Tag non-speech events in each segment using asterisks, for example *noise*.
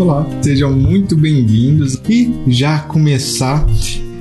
Olá, sejam muito bem-vindos e já começar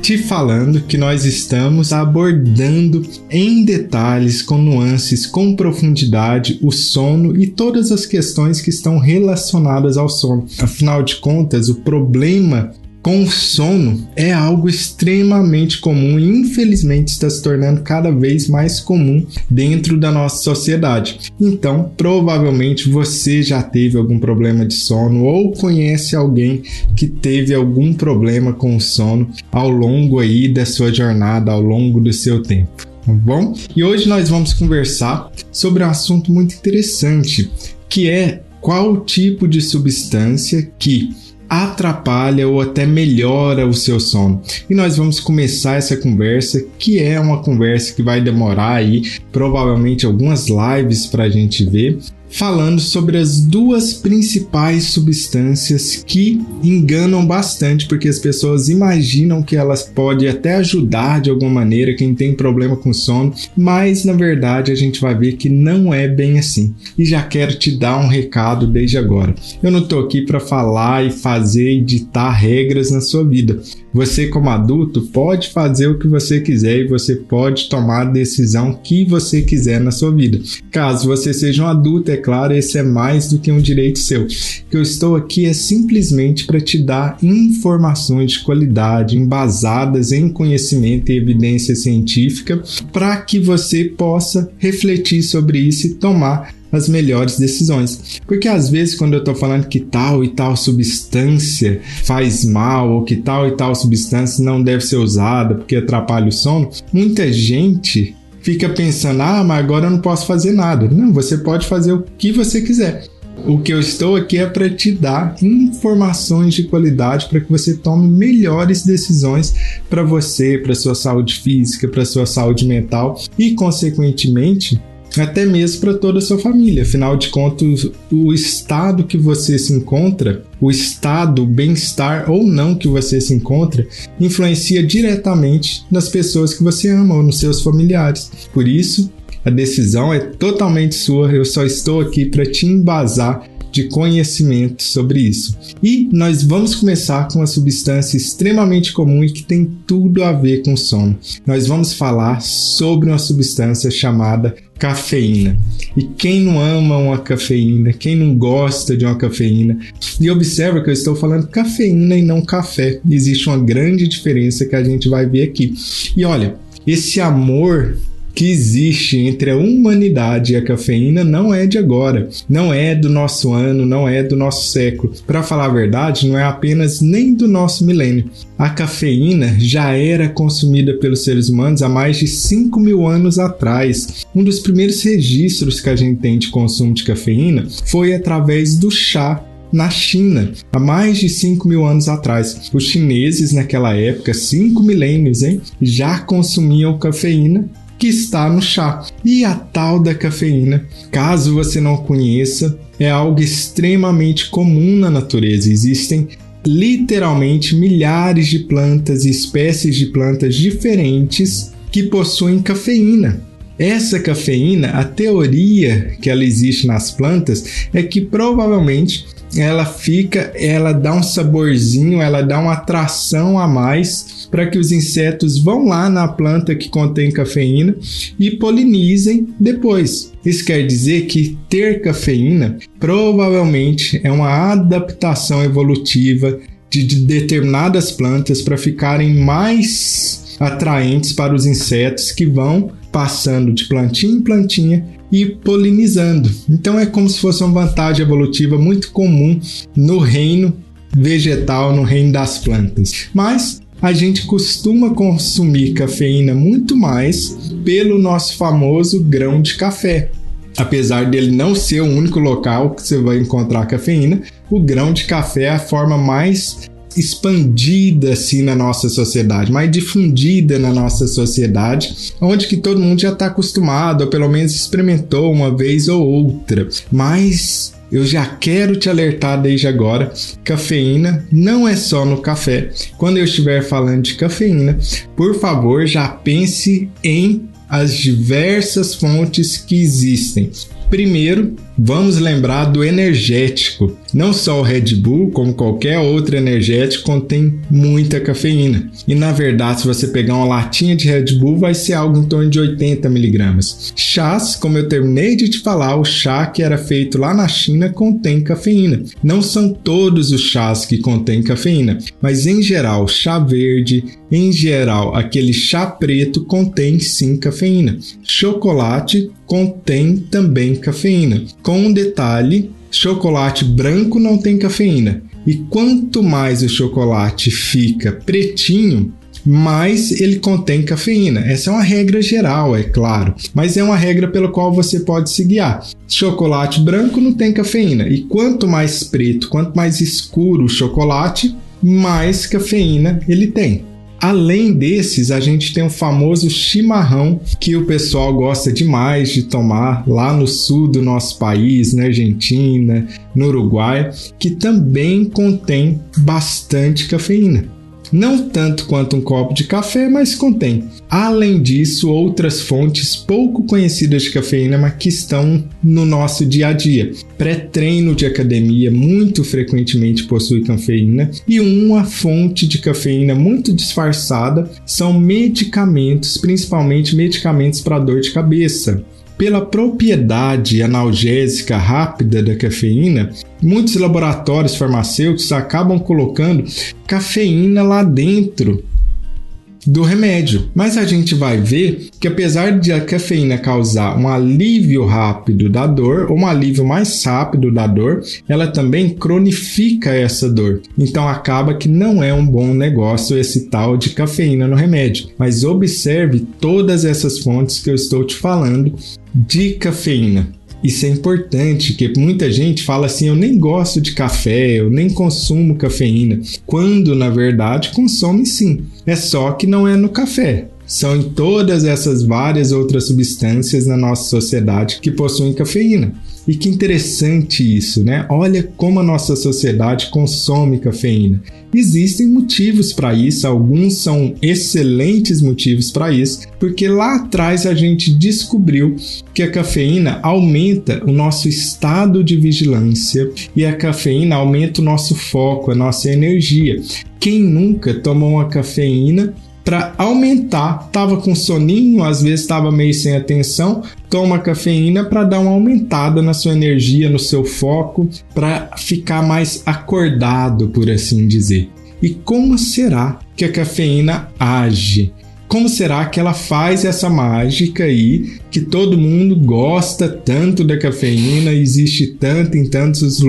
te falando que nós estamos abordando em detalhes, com nuances, com profundidade o sono e todas as questões que estão relacionadas ao sono. Afinal de contas, o problema com sono é algo extremamente comum e infelizmente está se tornando cada vez mais comum dentro da nossa sociedade. Então, provavelmente você já teve algum problema de sono ou conhece alguém que teve algum problema com sono ao longo aí da sua jornada, ao longo do seu tempo. Tá bom? E hoje nós vamos conversar sobre um assunto muito interessante, que é qual tipo de substância que atrapalha ou até melhora o seu sono. E nós vamos começar essa conversa, que é uma conversa que vai demorar aí provavelmente algumas lives para a gente ver, falando sobre as duas principais substâncias que enganam bastante, porque as pessoas imaginam que elas podem até ajudar de alguma maneira quem tem problema com sono, mas na verdade a gente vai ver que não é bem assim. E já quero te dar um recado desde agora. Eu não estou aqui para falar e fazer e ditar regras na sua vida. Você, como adulto, pode fazer o que você quiser e você pode tomar a decisão que você quiser na sua vida. Caso você seja um adulto, é claro, esse é mais do que um direito seu. O que eu estou aqui é simplesmente para te dar informações de qualidade, embasadas em conhecimento e evidência científica, para que você possa refletir sobre isso e tomar as melhores decisões. Porque às vezes, quando eu estou falando que tal e tal substância faz mal, ou que tal e tal substância não deve ser usada porque atrapalha o sono, muita gente fica pensando: ah, mas agora eu não posso fazer nada. Não, você pode fazer o que você quiser. O que eu estou aqui é para te dar informações de qualidade para que você tome melhores decisões para você, para sua saúde física, para sua saúde mental e, consequentemente, até mesmo para toda a sua família. Afinal de contas, o estado que você se encontra, o estado, bem-estar ou não que você se encontra, influencia diretamente nas pessoas que você ama ou nos seus familiares. Por isso, a decisão é totalmente sua, eu só estou aqui para te embasar de conhecimento sobre isso. E nós vamos começar com uma substância extremamente comum e que tem tudo a ver com sono. Nós vamos falar sobre uma substância chamada cafeína. E quem não ama uma cafeína, quem não gosta de uma cafeína, e observa que eu estou falando cafeína e não café. Existe uma grande diferença que a gente vai ver aqui. E olha, esse amor que existe entre a humanidade e a cafeína não é de agora, não é do nosso ano, não é do nosso século. Para falar a verdade, não é apenas nem do nosso milênio. A cafeína já era consumida pelos seres humanos há mais de 5 mil anos atrás. Um dos primeiros registros que a gente tem de consumo de cafeína foi através do chá na China, há mais de 5 mil anos atrás. Os chineses, naquela época, 5 milênios, hein, já consumiam cafeína que está no chá. E a tal da cafeína, caso você não conheça, é algo extremamente comum na natureza. Existem literalmente milhares de plantas e espécies de plantas diferentes que possuem cafeína. Essa cafeína, a teoria que ela existe nas plantas é que provavelmente ela fica, ela dá um saborzinho, ela dá uma atração a mais para que os insetos vão lá na planta que contém cafeína e polinizem depois. Isso quer dizer que ter cafeína provavelmente é uma adaptação evolutiva de determinadas plantas para ficarem mais atraentes para os insetos que vão passando de plantinha em plantinha e polinizando. Então é como se fosse uma vantagem evolutiva muito comum no reino vegetal, no reino das plantas. Mas a gente costuma consumir cafeína muito mais pelo nosso famoso grão de café. Apesar dele não ser o único local que você vai encontrar cafeína, o grão de café é a forma mais expandida assim na nossa sociedade, mais difundida na nossa sociedade, onde que todo mundo já está acostumado, ou pelo menos experimentou uma vez ou outra. Mas eu já quero te alertar desde agora: cafeína não é só no café. Quando eu estiver falando de cafeína, por favor, já pense em as diversas fontes que existem. Primeiro, vamos lembrar do energético. Não só o Red Bull, como qualquer outro energético, contém muita cafeína. E na verdade, se você pegar uma latinha de Red Bull, vai ser algo em torno de 80 miligramas. Chás, como eu terminei de te falar, o chá que era feito lá na China contém cafeína. Não são todos os chás que contêm cafeína, mas em geral, chá verde, em geral, aquele chá preto contém sim cafeína. Chocolate contém também cafeína. Com um detalhe: chocolate branco não tem cafeína. E quanto mais o chocolate fica pretinho, mais ele contém cafeína. Essa é uma regra geral, é claro, mas é uma regra pela qual você pode se guiar. Chocolate branco não tem cafeína, e quanto mais preto, quanto mais escuro o chocolate, mais cafeína ele tem. Além desses, a gente tem o famoso chimarrão, que o pessoal gosta demais de tomar lá no sul do nosso país, na Argentina, no Uruguai, que também contém bastante cafeína. Não tanto quanto um copo de café, mas contém. Além disso, outras fontes pouco conhecidas de cafeína, mas que estão no nosso dia a dia. Pré-treino de academia muito frequentemente possui cafeína e uma fonte de cafeína muito disfarçada são medicamentos, principalmente medicamentos para dor de cabeça. Pela propriedade analgésica rápida da cafeína, muitos laboratórios farmacêuticos acabam colocando cafeína lá dentro do remédio. Mas a gente vai ver que apesar de a cafeína causar um alívio rápido da dor, ou um alívio mais rápido da dor, ela também cronifica essa dor. Então acaba que não é um bom negócio esse tal de cafeína no remédio. Mas observe todas essas fontes que eu estou te falando de cafeína. Isso é importante, que muita gente fala assim: eu nem gosto de café, eu nem consumo cafeína, quando na verdade consome sim. É só que não é no café. São em todas essas várias outras substâncias na nossa sociedade que possuem cafeína. E que interessante isso, né? Olha como a nossa sociedade consome cafeína. Existem motivos para isso, alguns são excelentes motivos para isso, porque lá atrás a gente descobriu que a cafeína aumenta o nosso estado de vigilância e a cafeína aumenta o nosso foco, a nossa energia. Quem nunca tomou uma cafeína para aumentar. Tava com soninho, às vezes estava meio sem atenção, toma cafeína para dar uma aumentada na sua energia, no seu foco, para ficar mais acordado, por assim dizer. E como será que a cafeína age? Como será que ela faz essa mágica aí que todo mundo gosta tanto da cafeína, existe tanto em tantos,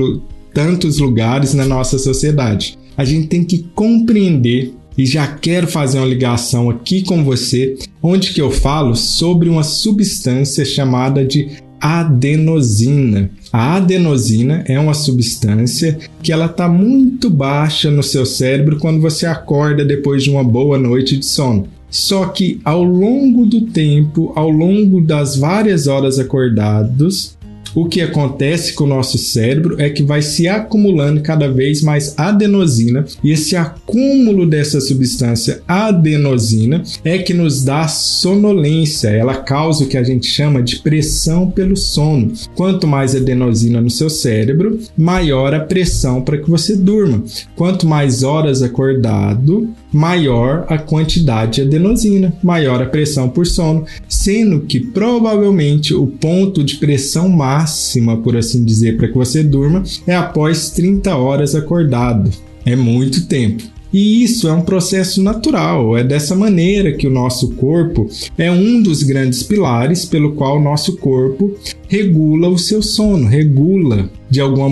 tantos lugares na nossa sociedade? A gente tem que compreender e já quero fazer uma ligação aqui com você, onde que eu falo sobre uma substância chamada de adenosina. A adenosina é uma substância que ela está muito baixa no seu cérebro quando você acorda depois de uma boa noite de sono. Só que ao longo do tempo, ao longo das várias horas acordados, o que acontece com o nosso cérebro é que vai se acumulando cada vez mais adenosina e esse acúmulo dessa substância adenosina é que nos dá sonolência. Ela causa o que a gente chama de pressão pelo sono. Quanto mais adenosina no seu cérebro, maior a pressão para que você durma. Quanto mais horas acordado, maior a quantidade de adenosina, maior a pressão por sono, sendo que provavelmente o ponto de pressão máxima, por assim dizer, para que você durma é após 30 horas acordado. É muito tempo. E isso é um processo natural, é dessa maneira que o nosso corpo é um dos grandes pilares pelo qual o nosso corpo regula o seu sono, regula de alguma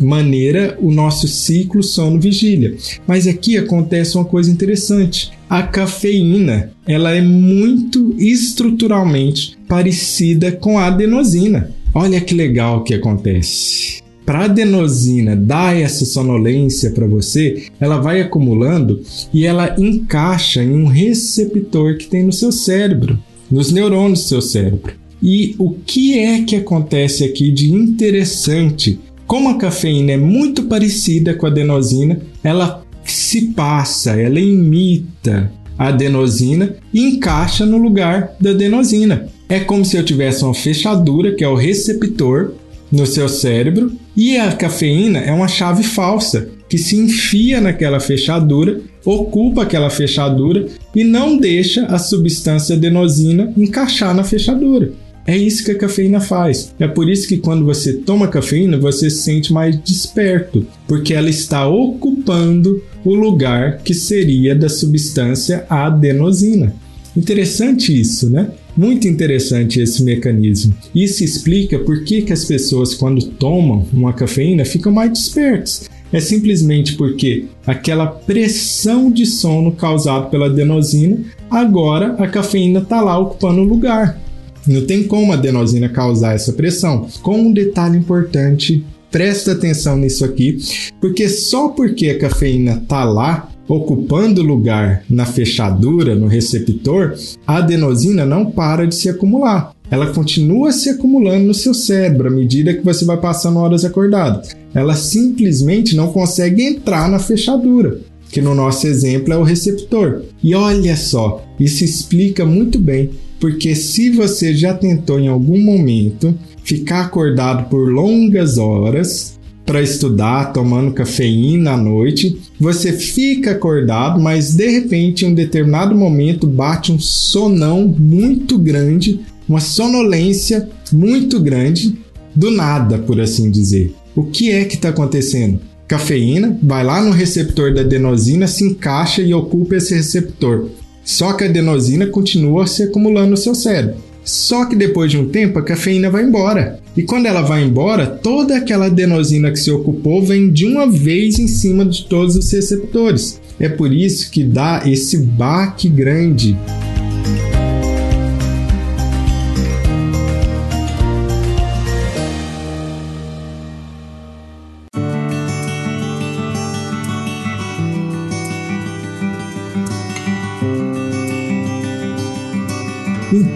maneira o nosso ciclo sono-vigília. Mas aqui acontece uma coisa interessante. A cafeína, ela é muito estruturalmente parecida com a adenosina. Olha que legal que acontece para a adenosina dar essa sonolência para você, ela vai acumulando e ela encaixa em um receptor que tem no seu cérebro, nos neurônios do seu cérebro. E o que é que acontece aqui de interessante? Como a cafeína é muito parecida com a adenosina, ela se passa, ela imita a adenosina e encaixa no lugar da adenosina. É como se eu tivesse uma fechadura, que é o receptor, no seu cérebro e a cafeína é uma chave falsa que se enfia naquela fechadura, ocupa aquela fechadura e não deixa a substância adenosina encaixar na fechadura. É isso que a cafeína faz. É por isso que quando você toma cafeína, você se sente mais desperto, porque ela está ocupando o lugar que seria da substância adenosina. Interessante isso, né? Muito interessante esse mecanismo. Isso explica por que, que as pessoas, quando tomam uma cafeína, ficam mais despertas. É simplesmente porque aquela pressão de sono causada pela adenosina, agora a cafeína está lá ocupando o lugar. Não tem como a adenosina causar essa pressão. Com um detalhe importante, presta atenção nisso aqui, porque só porque a cafeína está lá, ocupando lugar na fechadura, no receptor, a adenosina não para de se acumular. Ela continua se acumulando no seu cérebro à medida que você vai passando horas acordado. Ela simplesmente não consegue entrar na fechadura, que no nosso exemplo é o receptor. E olha só, isso explica muito bem, porque se você já tentou em algum momento ficar acordado por longas horas, para estudar, tomando cafeína à noite, você fica acordado, mas de repente, em um determinado momento, bate um sonão muito grande, uma sonolência muito grande, do nada, por assim dizer. O que é que está acontecendo? Cafeína vai lá no receptor da adenosina, se encaixa e ocupa esse receptor. Só que a adenosina continua se acumulando no seu cérebro. Só que depois de um tempo a cafeína vai embora. E quando ela vai embora, toda aquela adenosina que se ocupou vem de uma vez em cima de todos os receptores. É por isso que dá esse baque grande.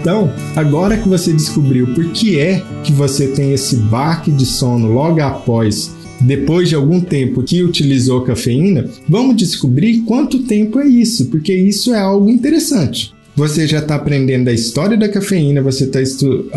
Então, agora que você descobriu por que é que você tem esse baque de sono logo após depois de algum tempo que utilizou cafeína, vamos descobrir quanto tempo é isso, porque isso é algo interessante. Você já está aprendendo a história da cafeína, você está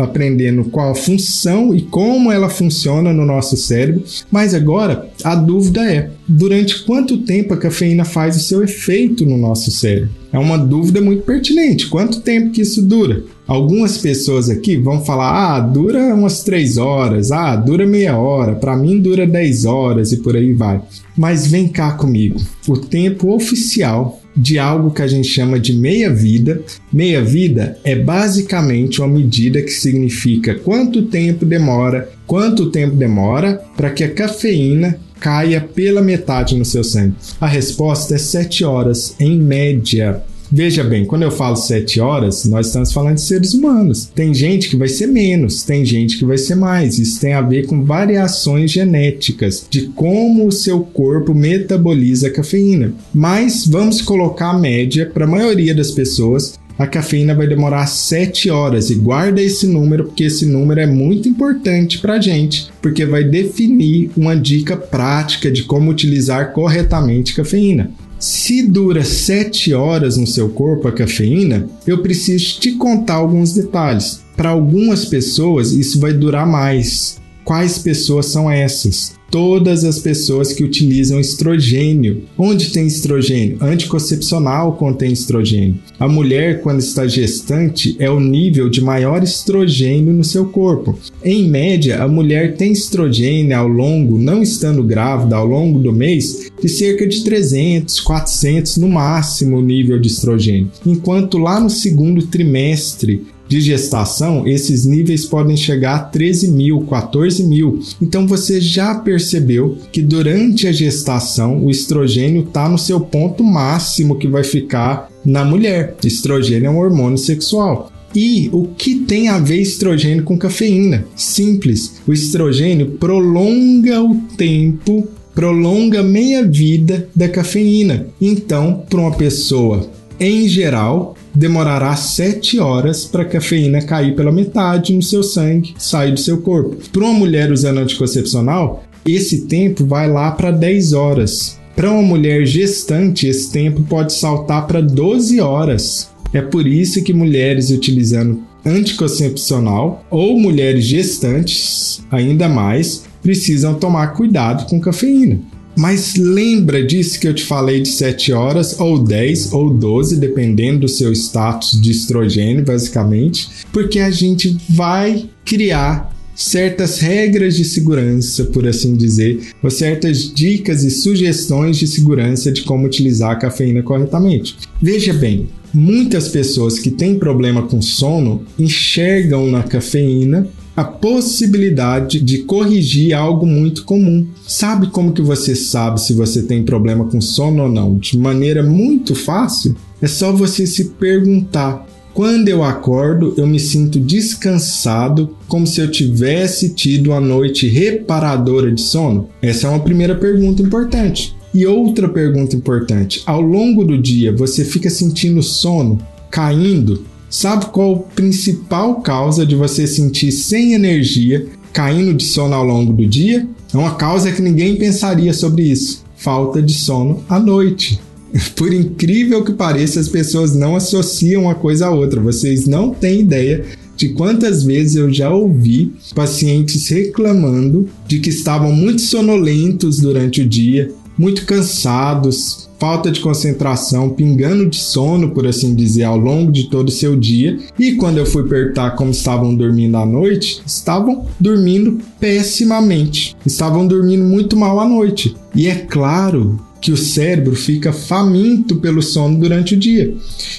aprendendo qual a função e como ela funciona no nosso cérebro, mas agora a dúvida é: durante quanto tempo a cafeína faz o seu efeito no nosso cérebro? É uma dúvida muito pertinente. Quanto tempo que isso dura? Algumas pessoas aqui vão falar: ah, dura umas 3 horas, ah, dura meia hora, para mim dura 10 horas e por aí vai. Mas vem cá comigo. O tempo oficial de algo que a gente chama de meia-vida. Meia-vida é basicamente uma medida que significa quanto tempo demora, quanto tempo demora para que a cafeína caia pela metade no seu sangue. A resposta é 7 horas em média. Veja bem, quando eu falo 7 horas, nós estamos falando de seres humanos. Tem gente que vai ser menos, tem gente que vai ser mais. Isso tem a ver com variações genéticas de como o seu corpo metaboliza a cafeína. Mas vamos colocar a média para a maioria das pessoas a cafeína vai demorar 7 horas e guarda esse número porque esse número é muito importante para gente, porque vai definir uma dica prática de como utilizar corretamente cafeína. Se dura 7 horas no seu corpo a cafeína, eu preciso te contar alguns detalhes. Para algumas pessoas, isso vai durar mais. Quais pessoas são essas? todas as pessoas que utilizam estrogênio. Onde tem estrogênio? Anticoncepcional contém estrogênio. A mulher, quando está gestante, é o nível de maior estrogênio no seu corpo. Em média, a mulher tem estrogênio ao longo, não estando grávida, ao longo do mês, de cerca de 300, 400 no máximo o nível de estrogênio. Enquanto lá no segundo trimestre de gestação, esses níveis podem chegar a 13 mil, 14 mil. Então você já percebeu que durante a gestação o estrogênio está no seu ponto máximo que vai ficar na mulher. Estrogênio é um hormônio sexual. E o que tem a ver estrogênio com cafeína? Simples. O estrogênio prolonga o tempo, prolonga a meia vida da cafeína. Então, para uma pessoa em geral, demorará 7 horas para a cafeína cair pela metade no seu sangue, sair do seu corpo. Para uma mulher usando anticoncepcional, esse tempo vai lá para 10 horas. Para uma mulher gestante, esse tempo pode saltar para 12 horas. É por isso que mulheres utilizando anticoncepcional ou mulheres gestantes, ainda mais, precisam tomar cuidado com cafeína. Mas lembra disso que eu te falei de 7 horas, ou 10, ou 12, dependendo do seu status de estrogênio, basicamente, porque a gente vai criar certas regras de segurança, por assim dizer, ou certas dicas e sugestões de segurança de como utilizar a cafeína corretamente. Veja bem, muitas pessoas que têm problema com sono enxergam na cafeína a possibilidade de corrigir algo muito comum. Sabe como que você sabe se você tem problema com sono ou não? De maneira muito fácil. É só você se perguntar: quando eu acordo, eu me sinto descansado, como se eu tivesse tido uma noite reparadora de sono? Essa é uma primeira pergunta importante. E outra pergunta importante: ao longo do dia, você fica sentindo sono caindo? Sabe qual a principal causa de você sentir sem energia, caindo de sono ao longo do dia? É uma causa que ninguém pensaria sobre isso: falta de sono à noite. *laughs* Por incrível que pareça, as pessoas não associam uma coisa a outra. Vocês não têm ideia de quantas vezes eu já ouvi pacientes reclamando de que estavam muito sonolentos durante o dia, muito cansados, falta de concentração, pingando de sono, por assim dizer, ao longo de todo o seu dia. E quando eu fui perguntar como estavam dormindo à noite, estavam dormindo pessimamente. Estavam dormindo muito mal à noite. E é claro que o cérebro fica faminto pelo sono durante o dia.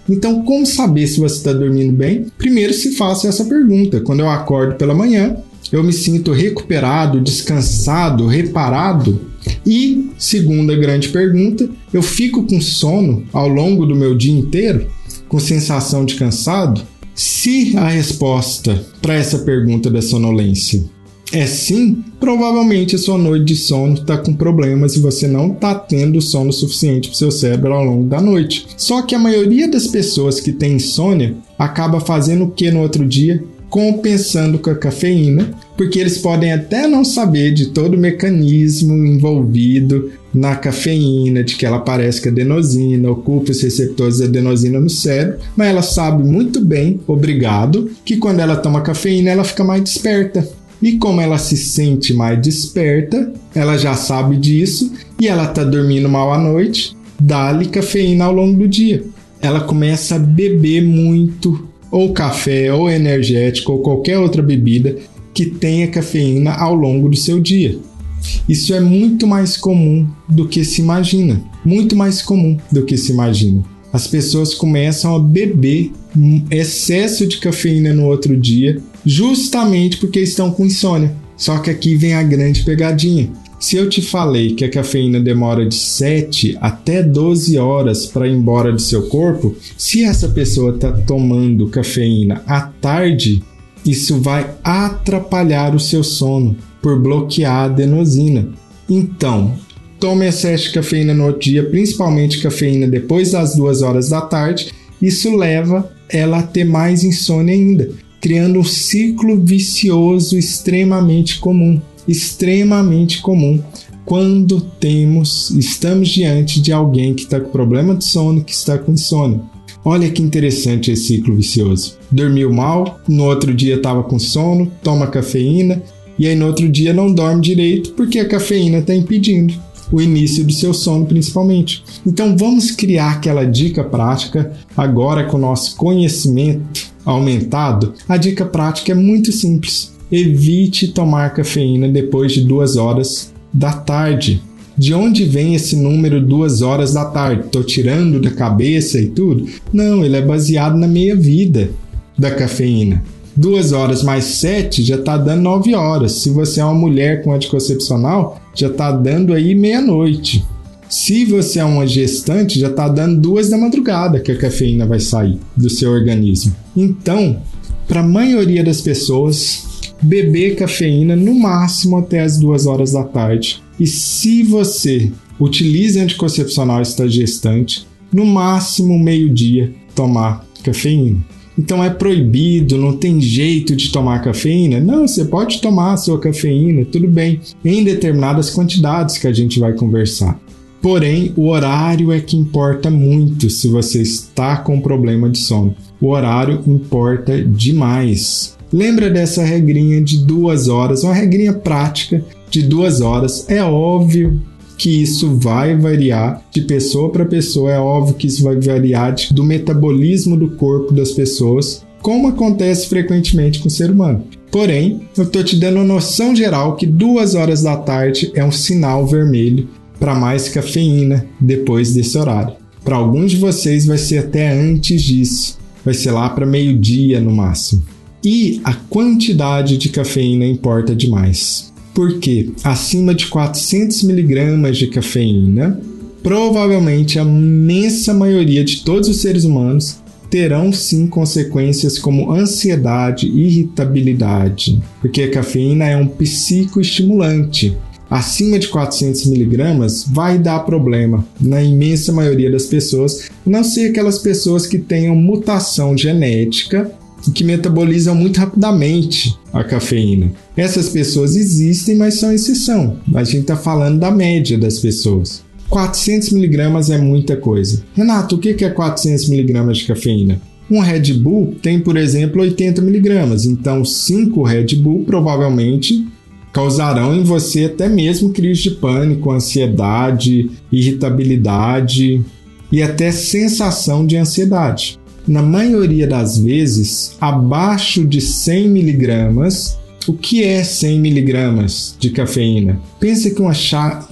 Então, como saber se você está dormindo bem? Primeiro se faça essa pergunta. Quando eu acordo pela manhã, eu me sinto recuperado, descansado, reparado? E, segunda grande pergunta, eu fico com sono ao longo do meu dia inteiro, com sensação de cansado? Se a resposta para essa pergunta da sonolência é sim, provavelmente a sua noite de sono está com problemas e você não está tendo sono suficiente para o seu cérebro ao longo da noite. Só que a maioria das pessoas que tem insônia acaba fazendo o que no outro dia? Compensando com a cafeína, porque eles podem até não saber de todo o mecanismo envolvido na cafeína, de que ela parece que a adenosina ocupa os receptores de adenosina no cérebro, mas ela sabe muito bem, obrigado, que quando ela toma cafeína ela fica mais desperta. E como ela se sente mais desperta, ela já sabe disso e ela tá dormindo mal à noite, dá-lhe cafeína ao longo do dia. Ela começa a beber muito, ou café, ou energético, ou qualquer outra bebida que tenha cafeína ao longo do seu dia. Isso é muito mais comum do que se imagina. Muito mais comum do que se imagina. As pessoas começam a beber excesso de cafeína no outro dia, justamente porque estão com insônia. Só que aqui vem a grande pegadinha. Se eu te falei que a cafeína demora de 7 até 12 horas para ir embora do seu corpo, se essa pessoa está tomando cafeína à tarde, isso vai atrapalhar o seu sono por bloquear a adenosina. Então, tome excesso de cafeína no outro dia, principalmente cafeína depois das 2 horas da tarde. Isso leva ela a ter mais insônia ainda, criando um ciclo vicioso extremamente comum extremamente comum quando temos, estamos diante de alguém que está com problema de sono, que está com insônia. Olha que interessante esse ciclo vicioso. Dormiu mal, no outro dia estava com sono, toma cafeína, e aí no outro dia não dorme direito porque a cafeína está impedindo o início do seu sono, principalmente. Então vamos criar aquela dica prática agora com o nosso conhecimento aumentado. A dica prática é muito simples. Evite tomar cafeína depois de duas horas da tarde. De onde vem esse número duas horas da tarde? Estou tirando da cabeça e tudo? Não, ele é baseado na meia vida da cafeína. Duas horas mais sete já está dando nove horas. Se você é uma mulher com anticoncepcional, já está dando aí meia-noite. Se você é uma gestante, já está dando duas da madrugada que a cafeína vai sair do seu organismo. Então, para a maioria das pessoas, beber cafeína no máximo até as duas horas da tarde. E se você utiliza anticoncepcional está gestante, no máximo meio-dia tomar cafeína. Então é proibido, não tem jeito de tomar cafeína? Não, você pode tomar a sua cafeína, tudo bem, em determinadas quantidades que a gente vai conversar. Porém, o horário é que importa muito se você está com problema de sono. O horário importa demais. Lembra dessa regrinha de duas horas, uma regrinha prática de duas horas. É óbvio que isso vai variar de pessoa para pessoa, é óbvio que isso vai variar de, do metabolismo do corpo das pessoas, como acontece frequentemente com o ser humano. Porém, eu estou te dando uma noção geral que duas horas da tarde é um sinal vermelho para mais cafeína depois desse horário. Para alguns de vocês vai ser até antes disso, vai ser lá para meio-dia no máximo. E a quantidade de cafeína importa demais. Porque acima de 400 miligramas de cafeína, provavelmente a imensa maioria de todos os seres humanos terão sim consequências como ansiedade e irritabilidade, porque a cafeína é um psicoestimulante. Acima de 400 miligramas vai dar problema na imensa maioria das pessoas, não ser aquelas pessoas que tenham mutação genética que metabolizam muito rapidamente a cafeína. Essas pessoas existem, mas são exceção. A gente está falando da média das pessoas. 400 miligramas é muita coisa. Renato, o que é 400 miligramas de cafeína? Um Red Bull tem, por exemplo, 80 miligramas. Então, 5 Red Bull provavelmente causarão em você até mesmo crise de pânico, ansiedade, irritabilidade e até sensação de ansiedade na maioria das vezes, abaixo de 100 miligramas. O que é 100 miligramas de cafeína? Pensa que uma,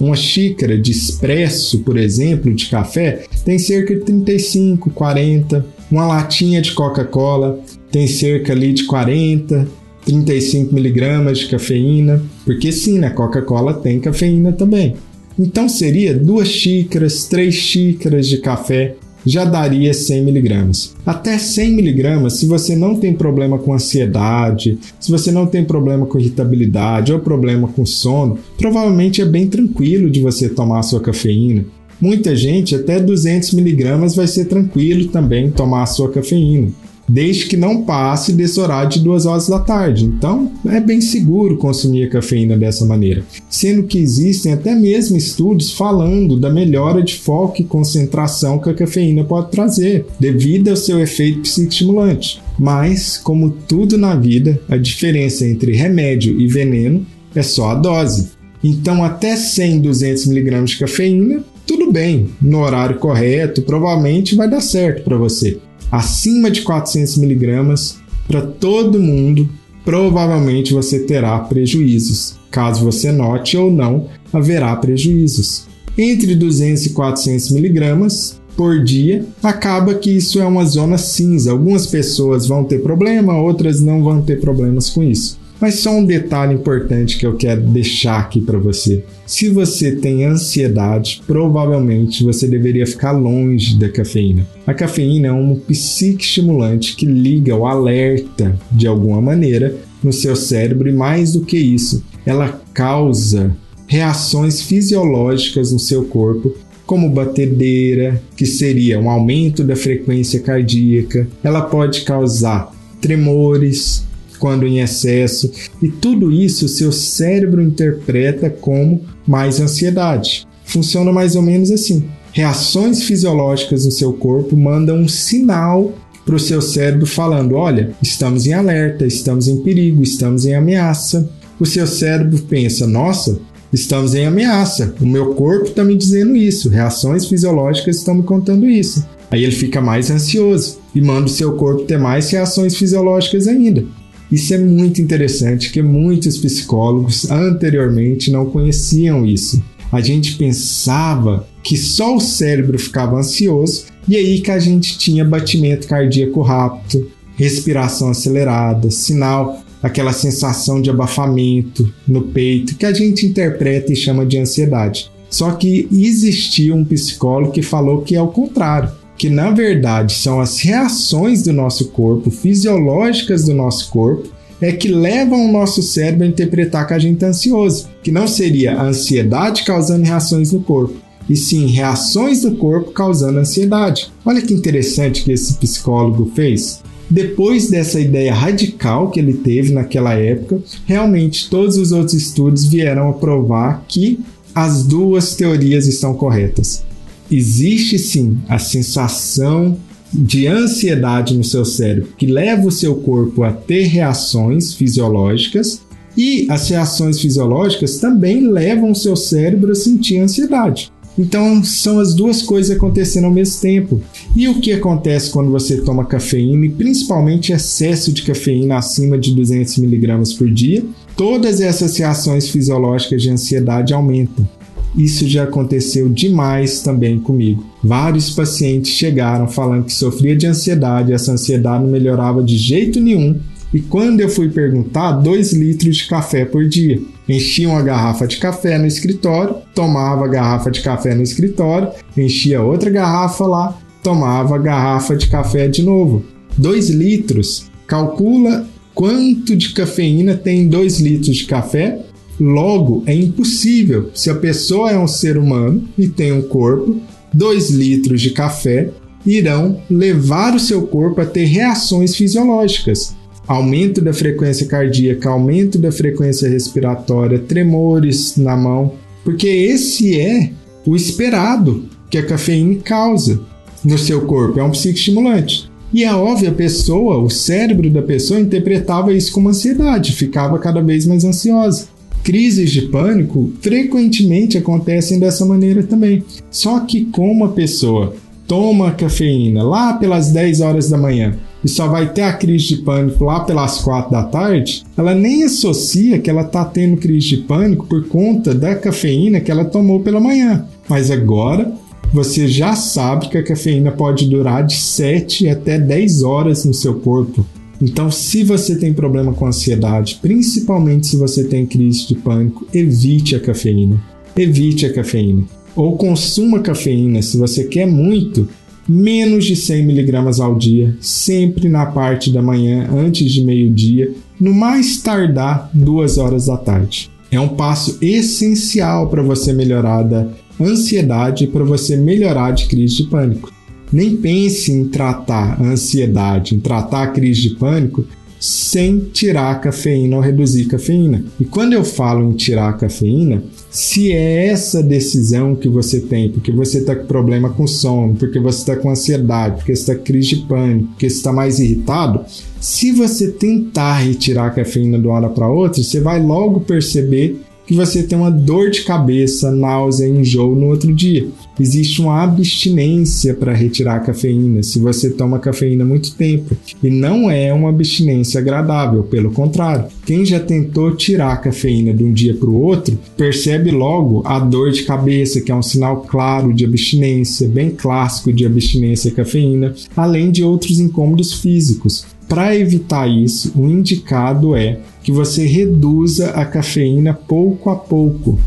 uma xícara de espresso, por exemplo, de café, tem cerca de 35, 40. Uma latinha de Coca-Cola tem cerca ali de 40, 35 miligramas de cafeína, porque sim, na Coca-Cola tem cafeína também. Então seria duas xícaras, três xícaras de café já daria 100 miligramas. Até 100 miligramas, se você não tem problema com ansiedade, se você não tem problema com irritabilidade ou problema com sono, provavelmente é bem tranquilo de você tomar a sua cafeína. Muita gente, até 200 miligramas vai ser tranquilo também tomar a sua cafeína desde que não passe desse horário de duas horas da tarde. Então, é bem seguro consumir a cafeína dessa maneira. Sendo que existem até mesmo estudos falando da melhora de foco e concentração que a cafeína pode trazer, devido ao seu efeito psicoestimulante. Mas, como tudo na vida, a diferença entre remédio e veneno é só a dose. Então, até 100, 200 mg de cafeína, tudo bem, no horário correto, provavelmente vai dar certo para você acima de 400 miligramas para todo mundo, provavelmente você terá prejuízos. Caso você note ou não, haverá prejuízos. Entre 200 e 400 miligramas por dia, acaba que isso é uma zona cinza. Algumas pessoas vão ter problema, outras não vão ter problemas com isso. Mas só um detalhe importante que eu quero deixar aqui para você. Se você tem ansiedade, provavelmente você deveria ficar longe da cafeína. A cafeína é um psicoestimulante que liga o alerta de alguma maneira no seu cérebro e mais do que isso, ela causa reações fisiológicas no seu corpo como batedeira, que seria um aumento da frequência cardíaca. Ela pode causar tremores, quando em excesso, e tudo isso seu cérebro interpreta como mais ansiedade. Funciona mais ou menos assim. Reações fisiológicas no seu corpo mandam um sinal para o seu cérebro falando: olha, estamos em alerta, estamos em perigo, estamos em ameaça. o seu cérebro pensa: nossa, estamos em ameaça, o meu corpo está me dizendo isso, reações fisiológicas estão me contando isso. Aí ele fica mais ansioso e manda o seu corpo ter mais reações fisiológicas ainda. Isso é muito interessante, que muitos psicólogos anteriormente não conheciam isso. A gente pensava que só o cérebro ficava ansioso e aí que a gente tinha batimento cardíaco rápido, respiração acelerada, sinal, aquela sensação de abafamento no peito que a gente interpreta e chama de ansiedade. Só que existia um psicólogo que falou que é o contrário, que na verdade são as reações do nosso corpo, fisiológicas do nosso corpo, é que levam o nosso cérebro a interpretar que a gente está ansioso, que não seria a ansiedade causando reações no corpo, e sim reações do corpo causando ansiedade. Olha que interessante que esse psicólogo fez. Depois dessa ideia radical que ele teve naquela época, realmente todos os outros estudos vieram a provar que as duas teorias estão corretas. Existe sim a sensação de ansiedade no seu cérebro que leva o seu corpo a ter reações fisiológicas e as reações fisiológicas também levam o seu cérebro a sentir ansiedade. Então são as duas coisas acontecendo ao mesmo tempo. E o que acontece quando você toma cafeína, e principalmente excesso de cafeína acima de 200 mg por dia? Todas essas reações fisiológicas de ansiedade aumentam. Isso já aconteceu demais também comigo. Vários pacientes chegaram falando que sofria de ansiedade, essa ansiedade não melhorava de jeito nenhum. E quando eu fui perguntar, 2 litros de café por dia. Enchia uma garrafa de café no escritório, tomava a garrafa de café no escritório, enchia outra garrafa lá, tomava a garrafa de café de novo. 2 litros. Calcula quanto de cafeína tem 2 litros de café Logo, é impossível, se a pessoa é um ser humano e tem um corpo, 2 litros de café irão levar o seu corpo a ter reações fisiológicas. Aumento da frequência cardíaca, aumento da frequência respiratória, tremores na mão, porque esse é o esperado que a cafeína causa no seu corpo, é um psicoestimulante. E é óbvio, a pessoa, o cérebro da pessoa interpretava isso como ansiedade, ficava cada vez mais ansiosa. Crises de pânico frequentemente acontecem dessa maneira também. Só que como a pessoa toma cafeína lá pelas 10 horas da manhã e só vai ter a crise de pânico lá pelas 4 da tarde, ela nem associa que ela está tendo crise de pânico por conta da cafeína que ela tomou pela manhã. Mas agora você já sabe que a cafeína pode durar de 7 até 10 horas no seu corpo. Então, se você tem problema com ansiedade, principalmente se você tem crise de pânico, evite a cafeína. Evite a cafeína. Ou consuma cafeína se você quer muito, menos de 100 mg ao dia, sempre na parte da manhã, antes de meio-dia, no mais tardar duas horas da tarde. É um passo essencial para você melhorar da ansiedade e para você melhorar de crise de pânico. Nem pense em tratar a ansiedade, em tratar a crise de pânico sem tirar a cafeína ou reduzir a cafeína. E quando eu falo em tirar a cafeína, se é essa decisão que você tem, porque você está com problema com sono, porque você está com ansiedade, porque está crise de pânico, porque está mais irritado, se você tentar retirar a cafeína de uma hora para outra, você vai logo perceber que você tem uma dor de cabeça, náusea, enjoo no outro dia. Existe uma abstinência para retirar a cafeína se você toma cafeína muito tempo. E não é uma abstinência agradável, pelo contrário. Quem já tentou tirar a cafeína de um dia para o outro percebe logo a dor de cabeça, que é um sinal claro de abstinência, bem clássico de abstinência à cafeína, além de outros incômodos físicos. Para evitar isso, o indicado é que você reduza a cafeína pouco a pouco.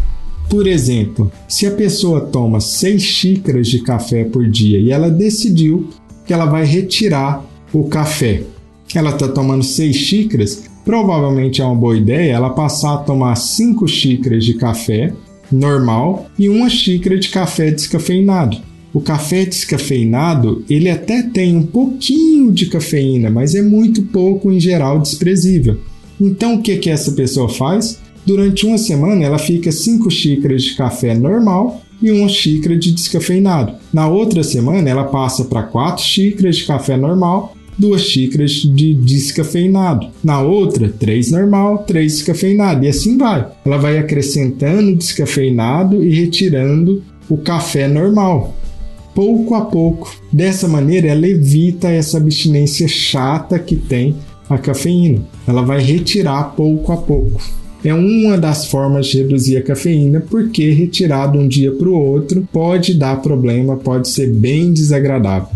Por exemplo, se a pessoa toma 6 xícaras de café por dia e ela decidiu que ela vai retirar o café, ela está tomando 6 xícaras, provavelmente é uma boa ideia ela passar a tomar 5 xícaras de café normal e uma xícara de café descafeinado. O café descafeinado, ele até tem um pouquinho de cafeína, mas é muito pouco em geral desprezível. Então o que que essa pessoa faz? Durante uma semana ela fica 5 xícaras de café normal e uma xícara de descafeinado. Na outra semana ela passa para 4 xícaras de café normal duas xícaras de descafeinado. Na outra, três normal, três descafeinado. E assim vai. Ela vai acrescentando descafeinado e retirando o café normal. Pouco a pouco. Dessa maneira, ela evita essa abstinência chata que tem a cafeína. Ela vai retirar pouco a pouco. É uma das formas de reduzir a cafeína, porque retirar de um dia para o outro pode dar problema, pode ser bem desagradável.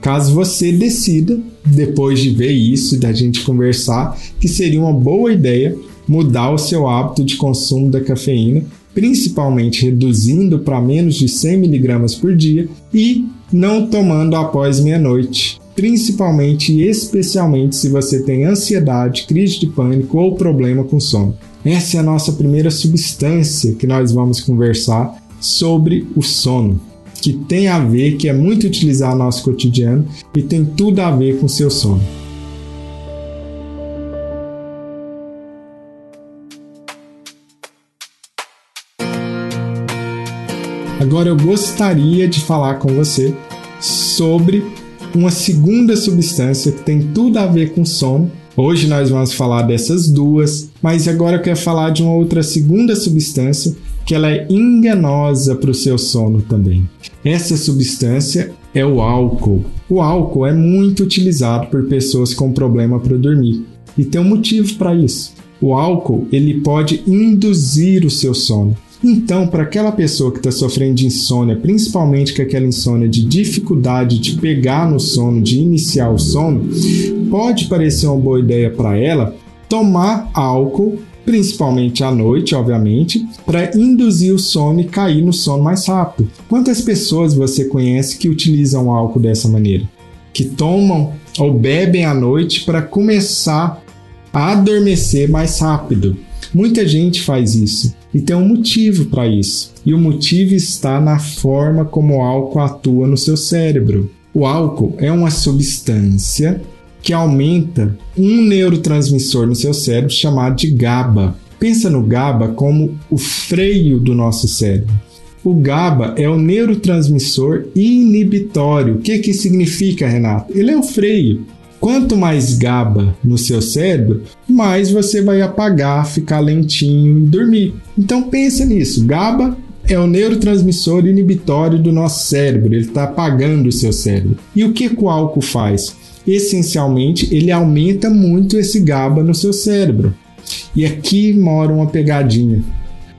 Caso você decida, depois de ver isso e da gente conversar, que seria uma boa ideia mudar o seu hábito de consumo da cafeína, principalmente reduzindo para menos de 100 mg por dia e não tomando após meia-noite, principalmente e especialmente se você tem ansiedade, crise de pânico ou problema com sono. Essa é a nossa primeira substância que nós vamos conversar sobre o sono que tem a ver, que é muito utilizado no nosso cotidiano e tem tudo a ver com o seu sono. Agora eu gostaria de falar com você sobre uma segunda substância que tem tudo a ver com sono. Hoje nós vamos falar dessas duas, mas agora eu quero falar de uma outra segunda substância que ela é enganosa para o seu sono também. Essa substância é o álcool. O álcool é muito utilizado por pessoas com problema para dormir e tem um motivo para isso. O álcool ele pode induzir o seu sono. Então, para aquela pessoa que está sofrendo de insônia, principalmente com aquela insônia de dificuldade de pegar no sono, de iniciar o sono, pode parecer uma boa ideia para ela tomar álcool principalmente à noite, obviamente, para induzir o sono e cair no sono mais rápido. Quantas pessoas você conhece que utilizam álcool dessa maneira? Que tomam ou bebem à noite para começar a adormecer mais rápido. Muita gente faz isso e tem um motivo para isso. E o motivo está na forma como o álcool atua no seu cérebro. O álcool é uma substância que aumenta um neurotransmissor no seu cérebro chamado de GABA. Pensa no GABA como o freio do nosso cérebro. O GABA é o neurotransmissor inibitório. O que, que significa, Renato? Ele é o freio. Quanto mais GABA no seu cérebro, mais você vai apagar, ficar lentinho e dormir. Então pensa nisso. GABA é o neurotransmissor inibitório do nosso cérebro. Ele está apagando o seu cérebro. E o que, o álcool faz? essencialmente ele aumenta muito esse GABA no seu cérebro. E aqui mora uma pegadinha.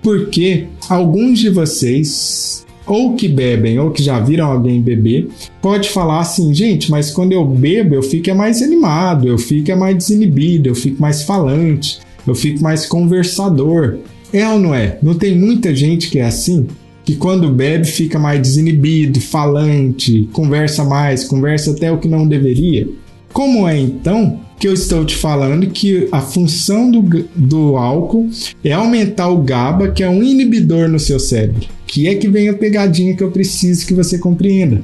Porque alguns de vocês, ou que bebem ou que já viram alguém beber, pode falar assim, gente, mas quando eu bebo eu fico mais animado, eu fico mais desinibido, eu fico mais falante, eu fico mais conversador. É ou não é? Não tem muita gente que é assim? que quando bebe fica mais desinibido, falante, conversa mais, conversa até o que não deveria. Como é então que eu estou te falando que a função do, do álcool é aumentar o GABA, que é um inibidor no seu cérebro? Que é que vem a pegadinha que eu preciso que você compreenda.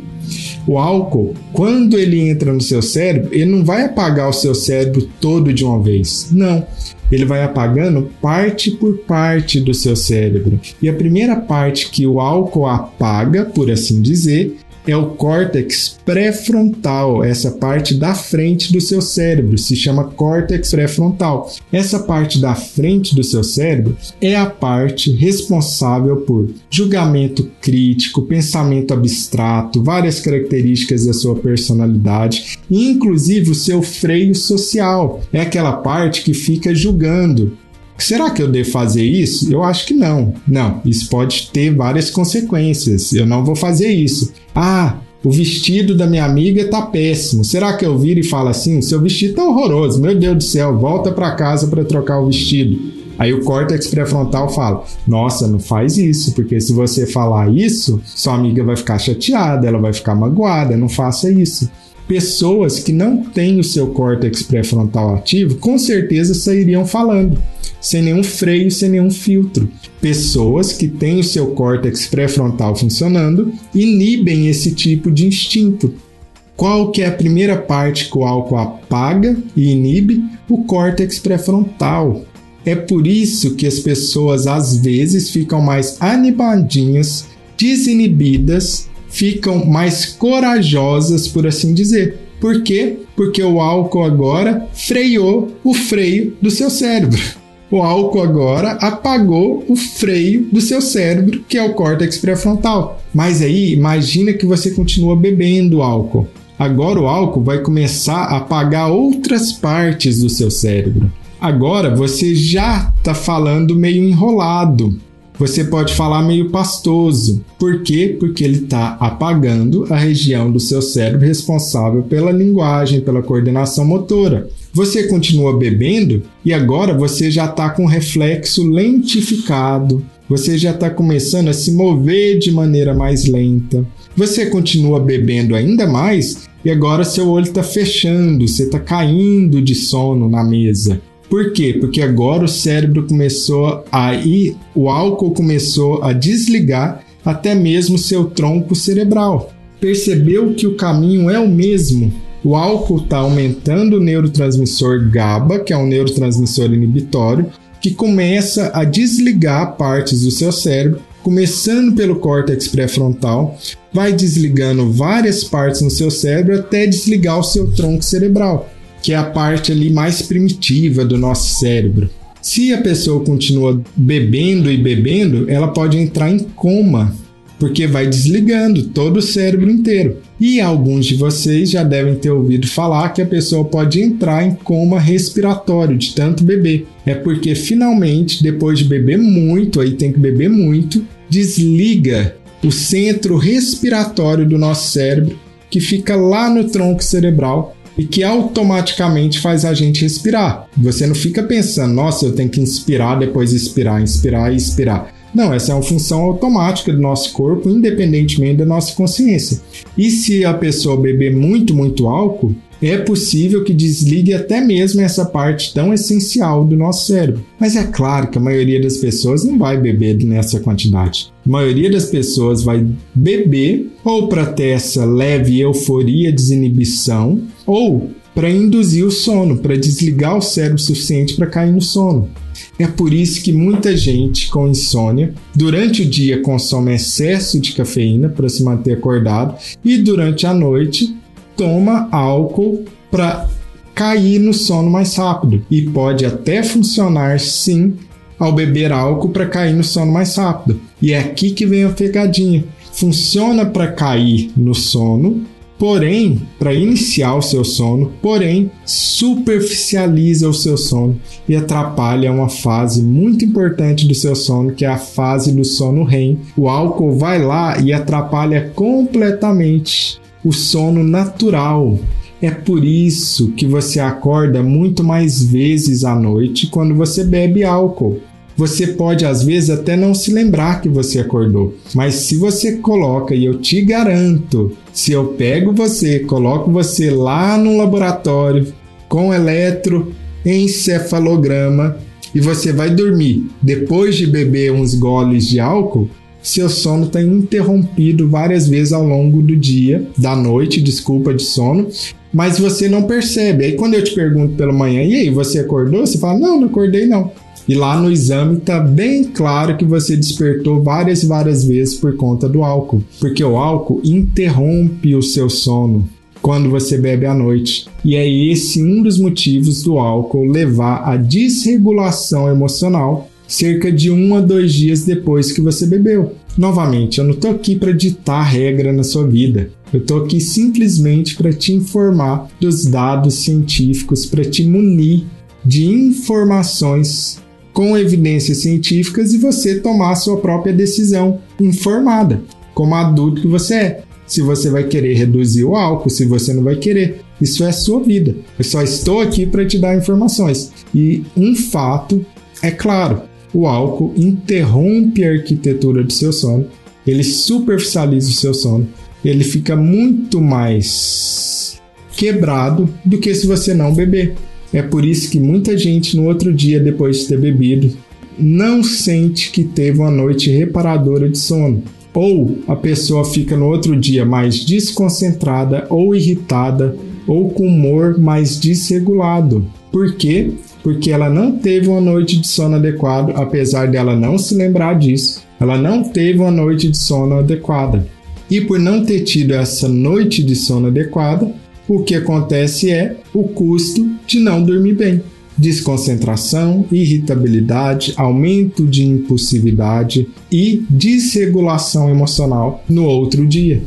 O álcool, quando ele entra no seu cérebro, ele não vai apagar o seu cérebro todo de uma vez. Não ele vai apagando parte por parte do seu cérebro. E a primeira parte que o álcool apaga, por assim dizer, é o córtex pré-frontal, essa parte da frente do seu cérebro, se chama córtex pré-frontal. Essa parte da frente do seu cérebro é a parte responsável por julgamento crítico, pensamento abstrato, várias características da sua personalidade, inclusive o seu freio social. É aquela parte que fica julgando, Será que eu devo fazer isso? Eu acho que não. Não, isso pode ter várias consequências. Eu não vou fazer isso. Ah, o vestido da minha amiga tá péssimo. Será que eu viro e falo assim? Seu vestido tá horroroso. Meu Deus do céu, volta para casa para trocar o vestido. Aí o córtex pré-frontal fala: Nossa, não faz isso, porque se você falar isso, sua amiga vai ficar chateada, ela vai ficar magoada, não faça isso. Pessoas que não têm o seu córtex pré-frontal ativo, com certeza sairiam falando sem nenhum freio, sem nenhum filtro. Pessoas que têm o seu córtex pré-frontal funcionando inibem esse tipo de instinto. Qual que é a primeira parte que o álcool apaga e inibe? O córtex pré-frontal. É por isso que as pessoas às vezes ficam mais animadinhas, desinibidas, ficam mais corajosas, por assim dizer Por quê? Porque o álcool agora freou o freio do seu cérebro. O álcool agora apagou o freio do seu cérebro, que é o córtex pré-frontal. Mas aí, imagina que você continua bebendo álcool. Agora o álcool vai começar a apagar outras partes do seu cérebro. Agora você já está falando meio enrolado. Você pode falar meio pastoso. Por quê? Porque ele está apagando a região do seu cérebro responsável pela linguagem, pela coordenação motora. Você continua bebendo e agora você já está com reflexo lentificado. Você já está começando a se mover de maneira mais lenta. Você continua bebendo ainda mais e agora seu olho está fechando, você está caindo de sono na mesa. Por quê? Porque agora o cérebro começou a ir, o álcool começou a desligar até mesmo seu tronco cerebral. Percebeu que o caminho é o mesmo. O álcool está aumentando o neurotransmissor GABA, que é um neurotransmissor inibitório, que começa a desligar partes do seu cérebro, começando pelo córtex pré-frontal, vai desligando várias partes no seu cérebro até desligar o seu tronco cerebral que é a parte ali mais primitiva do nosso cérebro. Se a pessoa continua bebendo e bebendo, ela pode entrar em coma, porque vai desligando todo o cérebro inteiro. E alguns de vocês já devem ter ouvido falar que a pessoa pode entrar em coma respiratório de tanto beber. É porque finalmente, depois de beber muito, aí tem que beber muito, desliga o centro respiratório do nosso cérebro, que fica lá no tronco cerebral, e que automaticamente faz a gente respirar. Você não fica pensando, nossa, eu tenho que inspirar, depois expirar, inspirar e expirar. Não, essa é uma função automática do nosso corpo, independentemente da nossa consciência. E se a pessoa beber muito, muito álcool, é possível que desligue até mesmo essa parte tão essencial do nosso cérebro. Mas é claro que a maioria das pessoas não vai beber nessa quantidade. A maioria das pessoas vai beber ou para ter essa leve euforia, desinibição, ou para induzir o sono, para desligar o cérebro suficiente para cair no sono. É por isso que muita gente com insônia, durante o dia consome excesso de cafeína para se manter acordado e durante a noite toma álcool para cair no sono mais rápido. E pode até funcionar sim ao beber álcool para cair no sono mais rápido. E é aqui que vem a pegadinha. Funciona para cair no sono, porém, para iniciar o seu sono, porém, superficializa o seu sono e atrapalha uma fase muito importante do seu sono, que é a fase do sono REM. O álcool vai lá e atrapalha completamente o sono natural. É por isso que você acorda muito mais vezes à noite quando você bebe álcool. Você pode às vezes até não se lembrar que você acordou, mas se você coloca, e eu te garanto, se eu pego você, coloco você lá no laboratório com eletroencefalograma e você vai dormir depois de beber uns goles de álcool, seu sono está interrompido várias vezes ao longo do dia, da noite, desculpa, de sono, mas você não percebe. Aí quando eu te pergunto pela manhã, e aí, você acordou? Você fala, não, não acordei não. E lá no exame está bem claro que você despertou várias e várias vezes por conta do álcool, porque o álcool interrompe o seu sono quando você bebe à noite. E é esse um dos motivos do álcool levar à desregulação emocional cerca de um a dois dias depois que você bebeu. Novamente, eu não estou aqui para ditar regra na sua vida. Eu estou aqui simplesmente para te informar dos dados científicos, para te munir de informações com evidências científicas e você tomar a sua própria decisão informada, como adulto que você é. Se você vai querer reduzir o álcool, se você não vai querer, isso é sua vida. Eu só estou aqui para te dar informações. E um fato é claro: o álcool interrompe a arquitetura do seu sono, ele superficializa o seu sono, ele fica muito mais quebrado do que se você não beber. É por isso que muita gente no outro dia, depois de ter bebido, não sente que teve uma noite reparadora de sono. Ou a pessoa fica no outro dia mais desconcentrada ou irritada ou com humor mais desregulado. Por quê? Porque ela não teve uma noite de sono adequado, apesar dela não se lembrar disso. Ela não teve uma noite de sono adequada. E por não ter tido essa noite de sono adequada, o que acontece é o custo de não dormir bem. Desconcentração, irritabilidade, aumento de impulsividade e desregulação emocional no outro dia.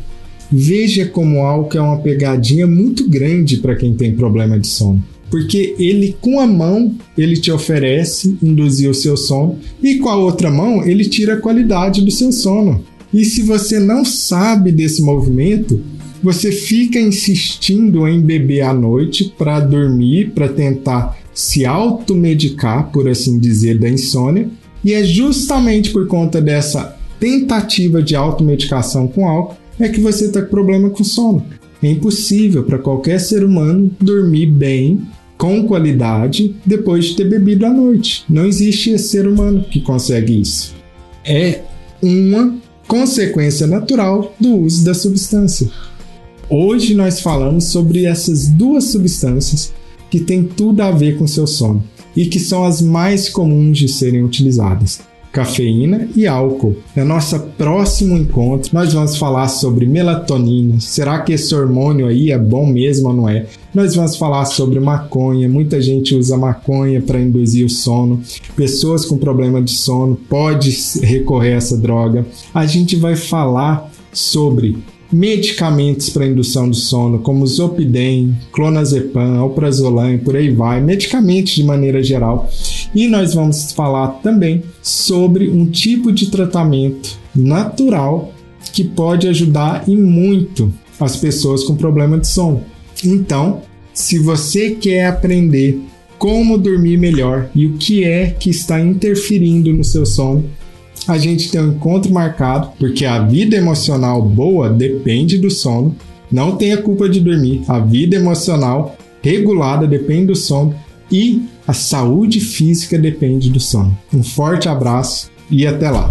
Veja como álcool é uma pegadinha muito grande para quem tem problema de sono porque ele com a mão ele te oferece induzir o seu sono e com a outra mão ele tira a qualidade do seu sono. E se você não sabe desse movimento, você fica insistindo em beber à noite para dormir, para tentar se automedicar, por assim dizer, da insônia. E é justamente por conta dessa tentativa de automedicação com álcool é que você está com problema com sono. É impossível para qualquer ser humano dormir bem com qualidade depois de ter bebido à noite. Não existe esse ser humano que consegue isso. É uma consequência natural do uso da substância. Hoje nós falamos sobre essas duas substâncias que têm tudo a ver com seu sono e que são as mais comuns de serem utilizadas cafeína e álcool. No nosso próximo encontro, nós vamos falar sobre melatonina. Será que esse hormônio aí é bom mesmo ou não é? Nós vamos falar sobre maconha. Muita gente usa maconha para induzir o sono. Pessoas com problema de sono podem recorrer a essa droga. A gente vai falar sobre medicamentos para indução do sono, como Zopidem, Clonazepam, Alprazolam por aí vai, medicamentos de maneira geral. E nós vamos falar também sobre um tipo de tratamento natural que pode ajudar e muito as pessoas com problema de sono. Então, se você quer aprender como dormir melhor e o que é que está interferindo no seu sono, a gente tem um encontro marcado, porque a vida emocional boa depende do sono. Não tem a culpa de dormir. A vida emocional regulada depende do sono e a saúde física depende do sono. Um forte abraço e até lá.